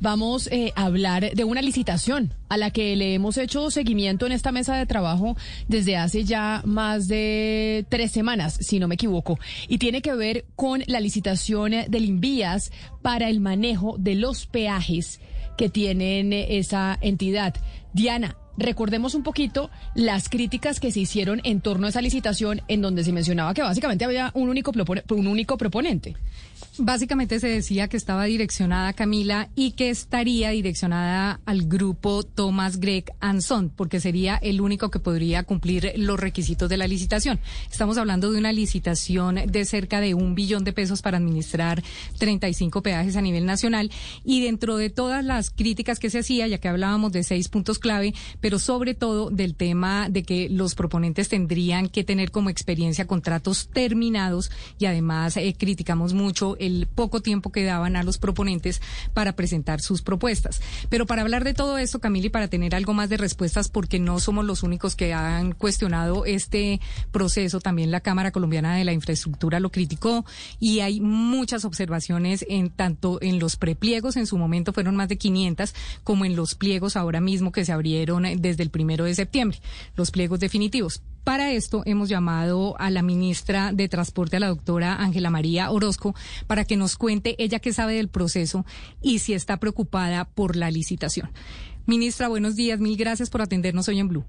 vamos eh, a hablar de una licitación a la que le hemos hecho seguimiento en esta mesa de trabajo desde hace ya más de tres semanas, si no me equivoco, y tiene que ver con la licitación del Invías para el manejo de los peajes que tienen esa entidad. Diana, recordemos un poquito las críticas que se hicieron en torno a esa licitación en donde se mencionaba que básicamente había un único, un único proponente. Básicamente se decía que estaba direccionada Camila y que estaría direccionada al grupo Thomas Gregg Anson, porque sería el único que podría cumplir los requisitos de la licitación. Estamos hablando de una licitación de cerca de un billón de pesos para administrar 35 peajes a nivel nacional y dentro de todas las críticas que se hacía, ya que hablábamos de seis puntos clave, pero sobre todo del tema de que los proponentes tendrían que tener como experiencia contratos terminados y además eh, criticamos mucho el poco tiempo que daban a los proponentes para presentar sus propuestas. Pero para hablar de todo esto, Camila, y para tener algo más de respuestas, porque no somos los únicos que han cuestionado este proceso, también la Cámara Colombiana de la Infraestructura lo criticó y hay muchas observaciones en tanto en los prepliegos, en su momento fueron más de 500, como en los pliegos ahora mismo que se abrieron desde el primero de septiembre, los pliegos definitivos. Para esto hemos llamado a la ministra de Transporte, a la doctora Ángela María Orozco, para que nos cuente ella qué sabe del proceso y si está preocupada por la licitación. Ministra, buenos días. Mil gracias por atendernos hoy en Blue.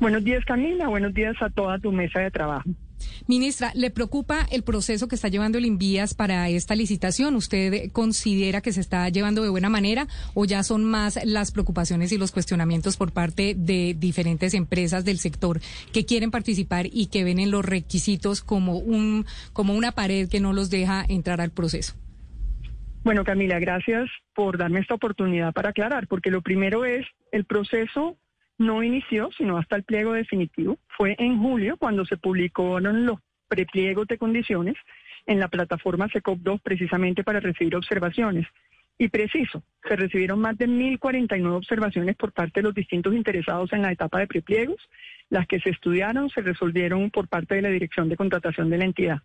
Buenos días, Camila. Buenos días a toda tu mesa de trabajo. Ministra, ¿le preocupa el proceso que está llevando el Invías para esta licitación? ¿Usted considera que se está llevando de buena manera o ya son más las preocupaciones y los cuestionamientos por parte de diferentes empresas del sector que quieren participar y que ven en los requisitos como un como una pared que no los deja entrar al proceso? Bueno, Camila, gracias por darme esta oportunidad para aclarar, porque lo primero es el proceso no inició, sino hasta el pliego definitivo. Fue en julio cuando se publicaron los prepliegos de condiciones en la plataforma SECOP2 precisamente para recibir observaciones. Y preciso, se recibieron más de 1.049 observaciones por parte de los distintos interesados en la etapa de prepliegos. Las que se estudiaron se resolvieron por parte de la Dirección de Contratación de la entidad.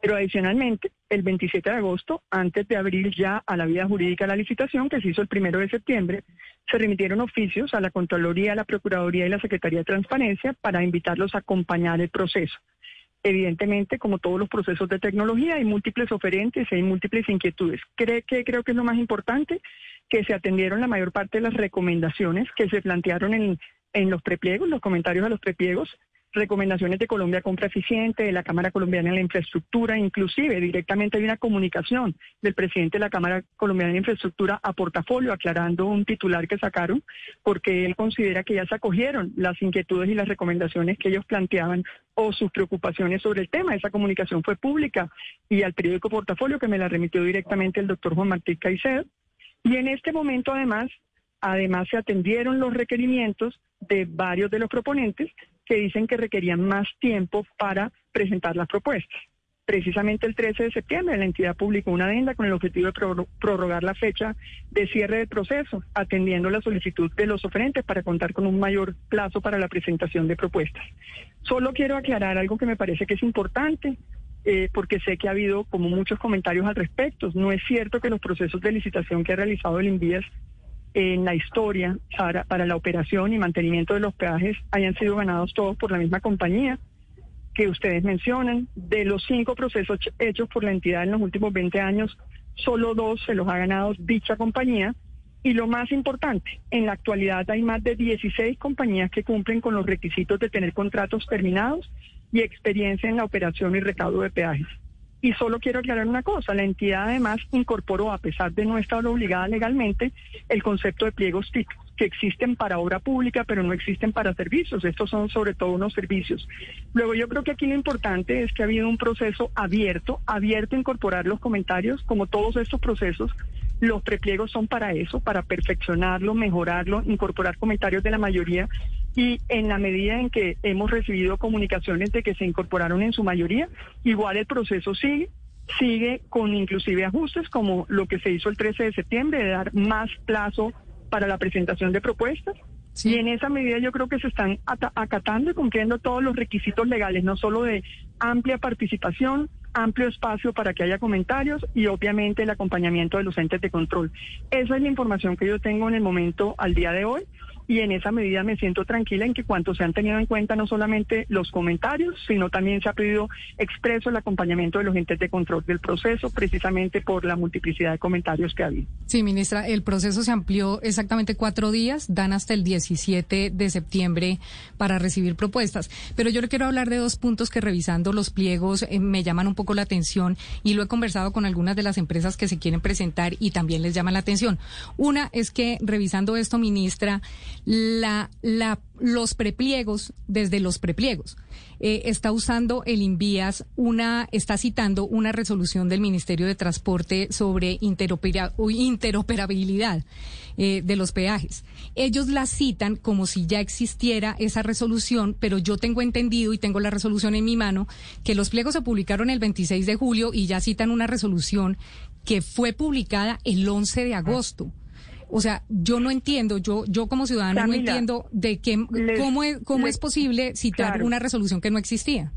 Pero adicionalmente, el 27 de agosto, antes de abrir ya a la vida jurídica la licitación, que se hizo el primero de septiembre, se remitieron oficios a la Contraloría, a la Procuraduría y la Secretaría de Transparencia para invitarlos a acompañar el proceso. Evidentemente, como todos los procesos de tecnología, hay múltiples oferentes hay múltiples inquietudes. Creo que, creo que es lo más importante que se atendieron la mayor parte de las recomendaciones que se plantearon en, en los prepliegos, los comentarios a los prepliegos, recomendaciones de Colombia Compra Eficiente, de la Cámara Colombiana de la Infraestructura, inclusive directamente hay una comunicación del presidente de la Cámara Colombiana de Infraestructura a portafolio aclarando un titular que sacaron porque él considera que ya se acogieron las inquietudes y las recomendaciones que ellos planteaban o sus preocupaciones sobre el tema. Esa comunicación fue pública y al periódico Portafolio que me la remitió directamente el doctor Juan Martín Caicedo. Y en este momento además Además, se atendieron los requerimientos de varios de los proponentes que dicen que requerían más tiempo para presentar las propuestas. Precisamente el 13 de septiembre la entidad publicó una adenda con el objetivo de prorrogar la fecha de cierre del proceso, atendiendo la solicitud de los oferentes para contar con un mayor plazo para la presentación de propuestas. Solo quiero aclarar algo que me parece que es importante. Eh, porque sé que ha habido como muchos comentarios al respecto. No es cierto que los procesos de licitación que ha realizado el INVIES en la historia para, para la operación y mantenimiento de los peajes hayan sido ganados todos por la misma compañía que ustedes mencionan. De los cinco procesos hechos por la entidad en los últimos 20 años, solo dos se los ha ganado dicha compañía. Y lo más importante, en la actualidad hay más de 16 compañías que cumplen con los requisitos de tener contratos terminados y experiencia en la operación y recaudo de peajes. Y solo quiero aclarar una cosa, la entidad además incorporó, a pesar de no estar obligada legalmente, el concepto de pliegos TIC, que existen para obra pública, pero no existen para servicios. Estos son sobre todo unos servicios. Luego yo creo que aquí lo importante es que ha habido un proceso abierto, abierto a incorporar los comentarios, como todos estos procesos. Los prepliegos son para eso, para perfeccionarlo, mejorarlo, incorporar comentarios de la mayoría y en la medida en que hemos recibido comunicaciones de que se incorporaron en su mayoría, igual el proceso sigue, sigue con inclusive ajustes como lo que se hizo el 13 de septiembre, de dar más plazo para la presentación de propuestas. Y en esa medida yo creo que se están acatando y cumpliendo todos los requisitos legales, no solo de amplia participación, amplio espacio para que haya comentarios y obviamente el acompañamiento de los entes de control. Esa es la información que yo tengo en el momento al día de hoy y en esa medida me siento tranquila en que cuanto se han tenido en cuenta no solamente los comentarios, sino también se ha pedido expreso el acompañamiento de los entes de control del proceso, precisamente por la multiplicidad de comentarios que ha habido. Sí, ministra, el proceso se amplió exactamente cuatro días, dan hasta el 17 de septiembre para recibir propuestas. Pero yo le quiero hablar de dos puntos que revisando los pliegos eh, me llaman un poco la atención y lo he conversado con algunas de las empresas que se quieren presentar y también les llaman la atención. Una es que revisando esto, ministra, la, la, los prepliegos, desde los prepliegos, eh, está usando el Invías una, está citando una resolución del Ministerio de Transporte sobre interoperabilidad eh, de los peajes. Ellos la citan como si ya existiera esa resolución, pero yo tengo entendido y tengo la resolución en mi mano que los pliegos se publicaron el 26 de julio y ya citan una resolución que fue publicada el 11 de agosto. O sea, yo no entiendo, yo yo como ciudadana no entiendo de qué cómo es cómo es posible citar una resolución que no existía.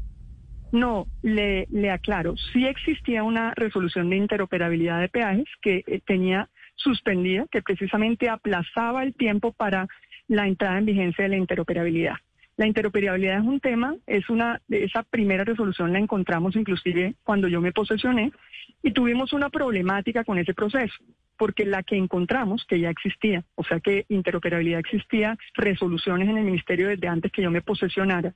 No, le, le aclaro, sí existía una resolución de interoperabilidad de peajes que eh, tenía suspendida, que precisamente aplazaba el tiempo para la entrada en vigencia de la interoperabilidad. La interoperabilidad es un tema, es una, esa primera resolución la encontramos inclusive cuando yo me posesioné y tuvimos una problemática con ese proceso porque la que encontramos, que ya existía, o sea que interoperabilidad existía, resoluciones en el ministerio desde antes que yo me posesionara,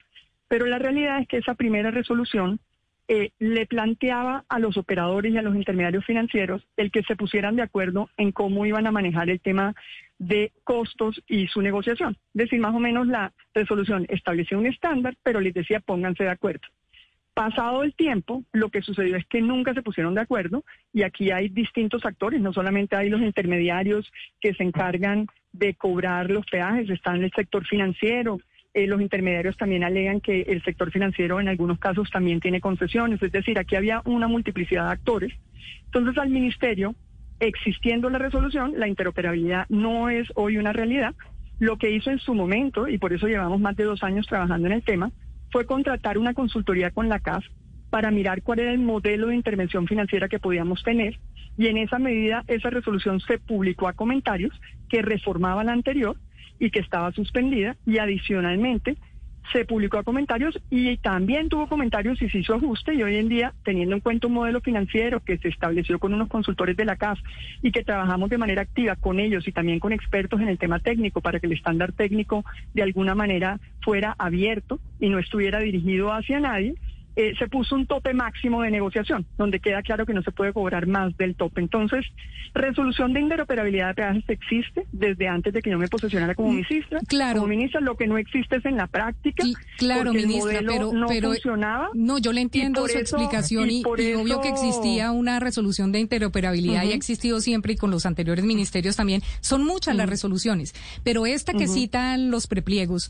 pero la realidad es que esa primera resolución eh, le planteaba a los operadores y a los intermediarios financieros el que se pusieran de acuerdo en cómo iban a manejar el tema de costos y su negociación. Es decir, más o menos la resolución establecía un estándar, pero les decía pónganse de acuerdo. Pasado el tiempo, lo que sucedió es que nunca se pusieron de acuerdo y aquí hay distintos actores, no solamente hay los intermediarios que se encargan de cobrar los peajes, está en el sector financiero, eh, los intermediarios también alegan que el sector financiero en algunos casos también tiene concesiones, es decir, aquí había una multiplicidad de actores. Entonces al ministerio, existiendo la resolución, la interoperabilidad no es hoy una realidad. Lo que hizo en su momento, y por eso llevamos más de dos años trabajando en el tema, fue contratar una consultoría con la CAF para mirar cuál era el modelo de intervención financiera que podíamos tener. Y en esa medida esa resolución se publicó a comentarios que reformaba la anterior y que estaba suspendida. Y adicionalmente se publicó a comentarios y también tuvo comentarios y se hizo ajuste y hoy en día, teniendo en cuenta un modelo financiero que se estableció con unos consultores de la CAF y que trabajamos de manera activa con ellos y también con expertos en el tema técnico para que el estándar técnico de alguna manera fuera abierto y no estuviera dirigido hacia nadie, eh, se puso un tope máximo de negociación, donde queda claro que no se puede cobrar más del tope. Entonces, resolución de interoperabilidad de peajes existe desde antes de que yo me posesionara como mm, ministra. Claro. Como ministra, lo que no existe es en la práctica. claro, ministra, pero, no pero funcionaba. No, yo le entiendo su explicación y, obvio que existía una resolución de interoperabilidad y ha existido siempre y con los anteriores ministerios también. Son muchas las resoluciones, pero esta que citan los prepliegos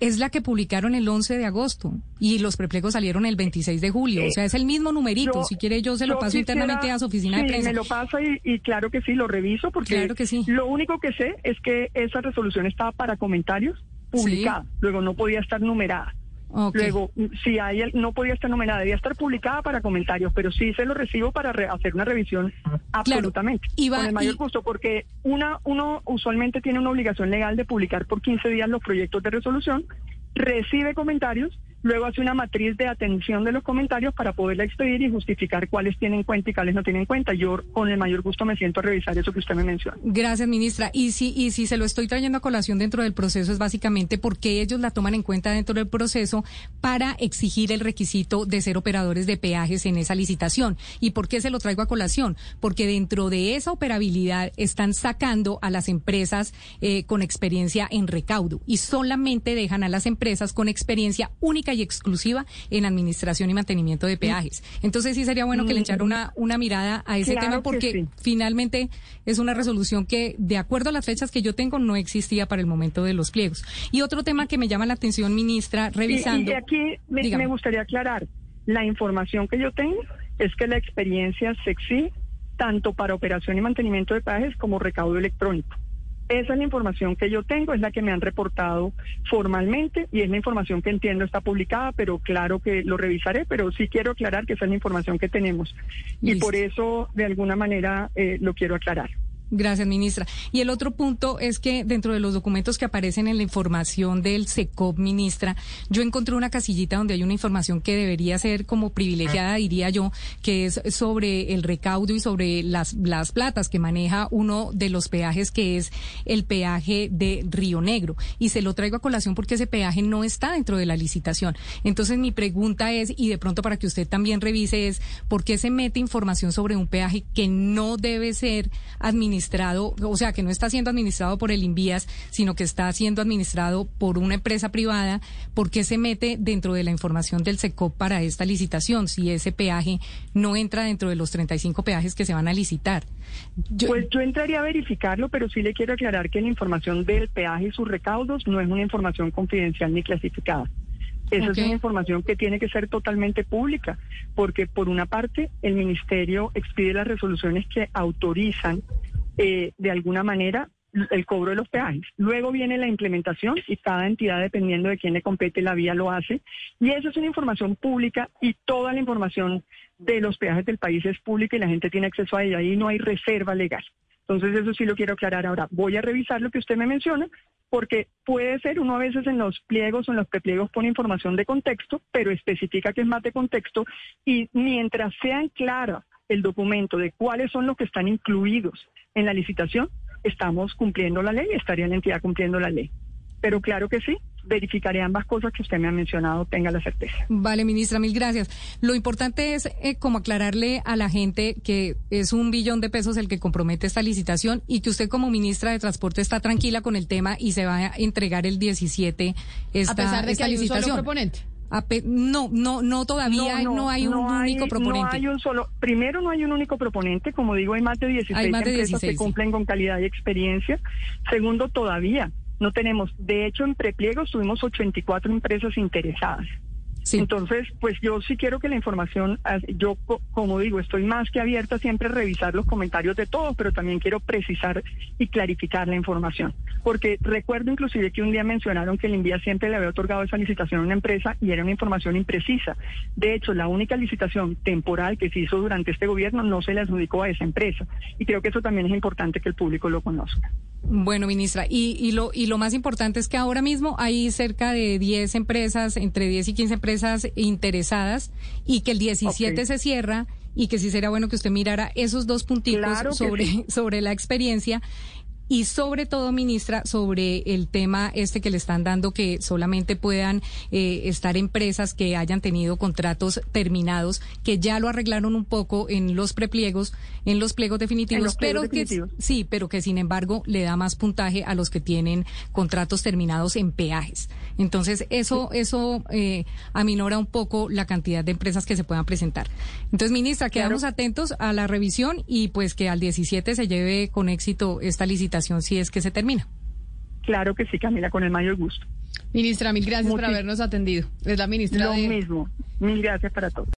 es la que publicaron el 11 de agosto y los prepliegos salieron el 26 de julio. o sea, es el mismo numerito. si quiere, yo se lo paso internamente a su oficina de prensa. me lo pasa y, claro que sí, lo reviso porque claro que sí. lo único que sé es que esa resolución estaba para comentarios publicada, luego no podía estar numerada. Luego, si hay, no podía estar numerada, debía estar publicada para comentarios, pero sí se lo recibo para hacer una revisión absolutamente. con el mayor gusto, porque una, uno usualmente tiene una obligación legal de publicar por 15 días los proyectos de resolución, recibe comentarios Luego hace una matriz de atención de los comentarios para poderla expedir y justificar cuáles tienen en cuenta y cuáles no tienen en cuenta. Yo con el mayor gusto me siento a revisar eso que usted me menciona. Gracias, ministra. Y si, y si se lo estoy trayendo a colación dentro del proceso es básicamente porque ellos la toman en cuenta dentro del proceso para exigir el requisito de ser operadores de peajes en esa licitación. ¿Y por qué se lo traigo a colación? Porque dentro de esa operabilidad están sacando a las empresas eh, con experiencia en recaudo y solamente dejan a las empresas con experiencia única y exclusiva en administración y mantenimiento de peajes. Entonces sí sería bueno que le echara una, una mirada a ese tema porque finalmente es una resolución que, de acuerdo a las fechas que yo tengo, no existía para el momento de los pliegos. Y otro tema que me llama la atención, ministra, revisando. Y, aquí me, gustaría aclarar, la información que yo tengo es que la experiencia se exige tanto para operación y mantenimiento de peajes como recaudo electrónico. Esa es la información que yo tengo, es la que me han reportado formalmente y es la información que entiendo está publicada, pero claro que lo revisaré, pero sí quiero aclarar que esa es la información que tenemos y por eso de alguna manera eh, lo quiero aclarar. Gracias, ministra. Y el otro punto es que dentro de los documentos que aparecen en la información del SECOP, ministra, yo encontré una casillita donde hay una información que debería ser como privilegiada, diría yo, que es sobre el recaudo y sobre las, las platas que maneja uno de los peajes, que es el peaje de Río Negro. Y se lo traigo a colación porque ese peaje no está dentro de la licitación. Entonces, mi pregunta es, y de pronto para que usted también revise, es ¿por qué se mete información sobre un peaje que no debe ser administrado? Administrado, o sea, que no está siendo administrado por el Invías, sino que está siendo administrado por una empresa privada, ¿por qué se mete dentro de la información del SECOP para esta licitación si ese peaje no entra dentro de los 35 peajes que se van a licitar? pues yo entraría a verificarlo, pero sí le quiero aclarar que la información del peaje y sus recaudos no es una información confidencial ni clasificada. Esa es una información que tiene que ser totalmente pública, porque por una parte el Ministerio expide las resoluciones que autorizan eh, de alguna manera el cobro de los peajes. Luego viene la implementación y cada entidad, dependiendo de quién le compete la vía, lo hace. Y eso es una información pública y toda la información de los peajes del país es pública y la gente tiene acceso a ella. Ahí no hay reserva legal. Entonces eso sí lo quiero aclarar ahora. Voy a revisar lo que usted me menciona porque puede ser uno a veces en los pliegos o en los prepliegos pone información de contexto, pero especifica que es más de contexto y mientras sean claras el documento de cuáles son los que están incluidos en la licitación, estamos cumpliendo la ley, estaría la entidad cumpliendo la ley. Pero claro que sí, verificaré ambas cosas que usted me ha mencionado, tenga la certeza. Vale, ministra, mil gracias. Lo importante es eh, como aclararle a la gente que es un billón de pesos el que compromete esta licitación y que usted como ministra de Transporte está tranquila con el tema y se va a entregar el 17 esta, a pesar de que hay un solo proponente. No, no, no todavía no, hay un único proponente. No hay un solo. Primero, no hay un único proponente. Como digo, hay más de 16 empresas que cumplen con calidad y experiencia. Segundo, todavía no tenemos. De hecho, en prepliegos tuvimos 84 empresas interesadas. Entonces, pues yo sí quiero que la información, yo como digo, estoy más que abierta siempre a revisar los comentarios de todos, pero también quiero precisar y clarificar la información. Porque recuerdo inclusive que un día mencionaron que el Envía siempre le había otorgado esa licitación a una empresa y era una información imprecisa. De hecho, la única licitación temporal que se hizo durante este gobierno no se le adjudicó a esa empresa. Y creo que eso también es importante que el público lo conozca. Bueno, ministra, y, y, lo, y lo más importante es que ahora mismo hay cerca de 10 empresas, entre 10 y 15 empresas interesadas, y que el 17 se cierra y que sí sería bueno que usted mirara esos dos puntitos sobre, sobre la experiencia y sobre todo, ministra, sobre el tema este que le están dando que solamente puedan eh, estar empresas que hayan tenido contratos terminados, que ya lo arreglaron un poco en los prepliegos, en los pliegos definitivos, pero que sí, pero que sin embargo le da más puntaje a los que tienen contratos terminados en peajes. Entonces, eso, eso eh, aminora un poco la cantidad de empresas que se puedan presentar. Entonces, ministra, quedamos atentos a la revisión y pues que al 17 se lleve con éxito esta licitación si es que se termina. Claro que sí, Camila, con el mayor gusto. Ministra, mil gracias por habernos atendido. Es la ministra Lo mismo. Mil gracias para todos.